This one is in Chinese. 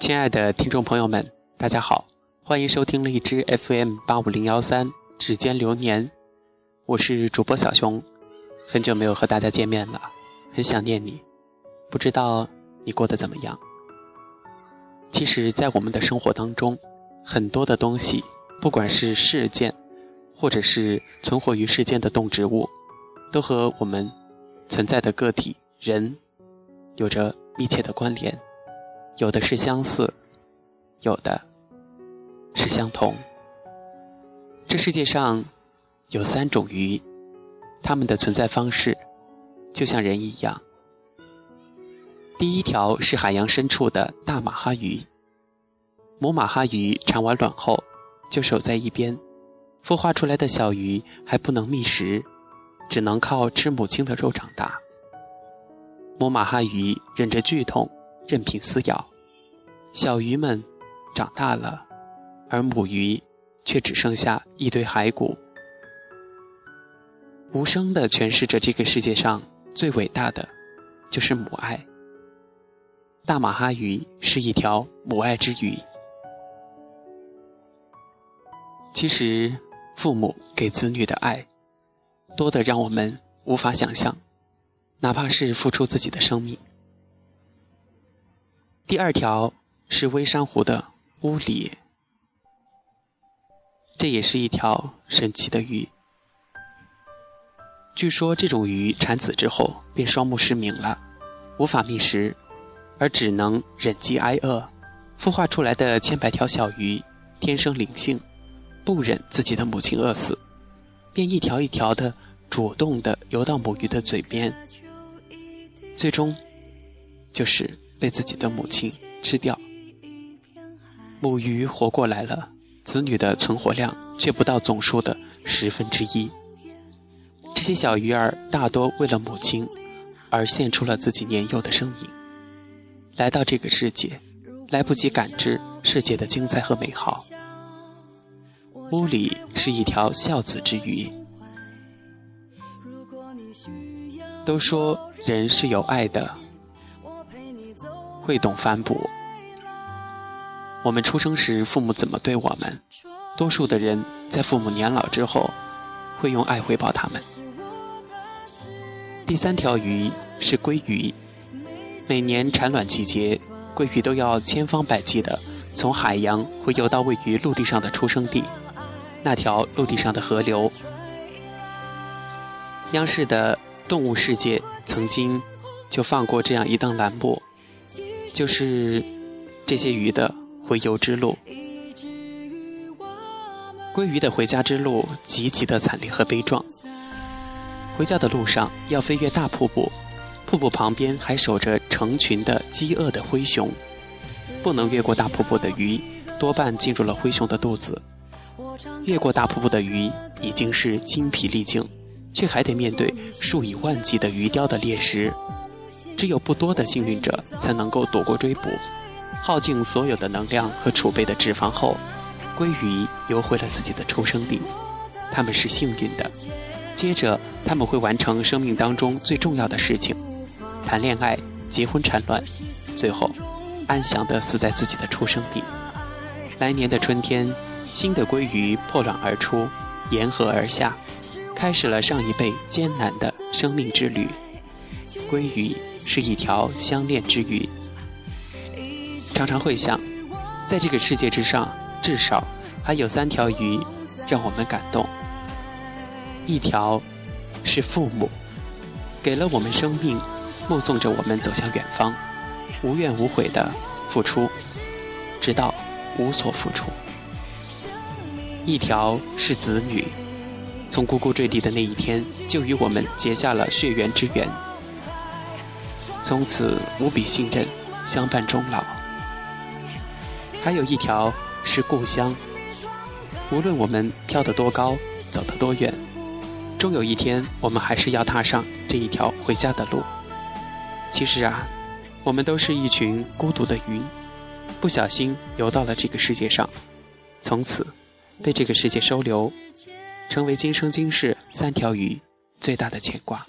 亲爱的听众朋友们，大家好，欢迎收听荔枝 FM 八五零幺三《指尖流年》，我是主播小熊，很久没有和大家见面了，很想念你，不知道你过得怎么样？其实，在我们的生活当中，很多的东西，不管是事件，或者是存活于世间的动植物，都和我们存在的个体人有着密切的关联。有的是相似，有的是相同。这世界上有三种鱼，它们的存在方式就像人一样。第一条是海洋深处的大马哈鱼。母马哈鱼产完卵后就守在一边，孵化出来的小鱼还不能觅食，只能靠吃母亲的肉长大。母马哈鱼忍着剧痛。任凭撕咬，小鱼们长大了，而母鱼却只剩下一堆骸骨，无声地诠释着这个世界上最伟大的，就是母爱。大马哈鱼是一条母爱之鱼。其实，父母给子女的爱，多得让我们无法想象，哪怕是付出自己的生命。第二条是微珊瑚的乌里，这也是一条神奇的鱼。据说这种鱼产子之后便双目失明了，无法觅食，而只能忍饥挨饿。孵化出来的千百条小鱼天生灵性，不忍自己的母亲饿死，便一条一条的主动的游到母鱼的嘴边，最终就是。被自己的母亲吃掉，母鱼活过来了，子女的存活量却不到总数的十分之一。这些小鱼儿大多为了母亲而献出了自己年幼的生命，来到这个世界，来不及感知世界的精彩和美好。屋里是一条孝子之鱼。都说人是有爱的。会懂反哺。我们出生时，父母怎么对我们？多数的人在父母年老之后，会用爱回报他们。第三条鱼是鲑鱼。每年产卵季节，鲑鱼都要千方百计的从海洋回游到位于陆地上的出生地，那条陆地上的河流。央视的《动物世界》曾经就放过这样一档栏目。就是这些鱼的回游之路。鲑鱼的回家之路极其的惨烈和悲壮。回家的路上要飞越大瀑布，瀑布旁边还守着成群的饥饿的灰熊。不能越过大瀑布的鱼，多半进入了灰熊的肚子。越过大瀑布的鱼已经是筋疲力尽，却还得面对数以万计的鱼雕的猎食。只有不多的幸运者才能够躲过追捕，耗尽所有的能量和储备的脂肪后，鲑鱼游回了自己的出生地。他们是幸运的。接着，他们会完成生命当中最重要的事情：谈恋爱、结婚、产卵，最后安详地死在自己的出生地。来年的春天，新的鲑鱼破卵而出，沿河而下，开始了上一辈艰难的生命之旅。鲑鱼。是一条相恋之鱼。常常会想，在这个世界之上，至少还有三条鱼让我们感动。一条是父母，给了我们生命，目送着我们走向远方，无怨无悔的付出，直到无所付出。一条是子女，从呱呱坠地的那一天，就与我们结下了血缘之缘。从此无比信任，相伴终老。还有一条是故乡，无论我们飘得多高，走得多远，终有一天我们还是要踏上这一条回家的路。其实啊，我们都是一群孤独的鱼，不小心游到了这个世界上，从此被这个世界收留，成为今生今世三条鱼最大的牵挂。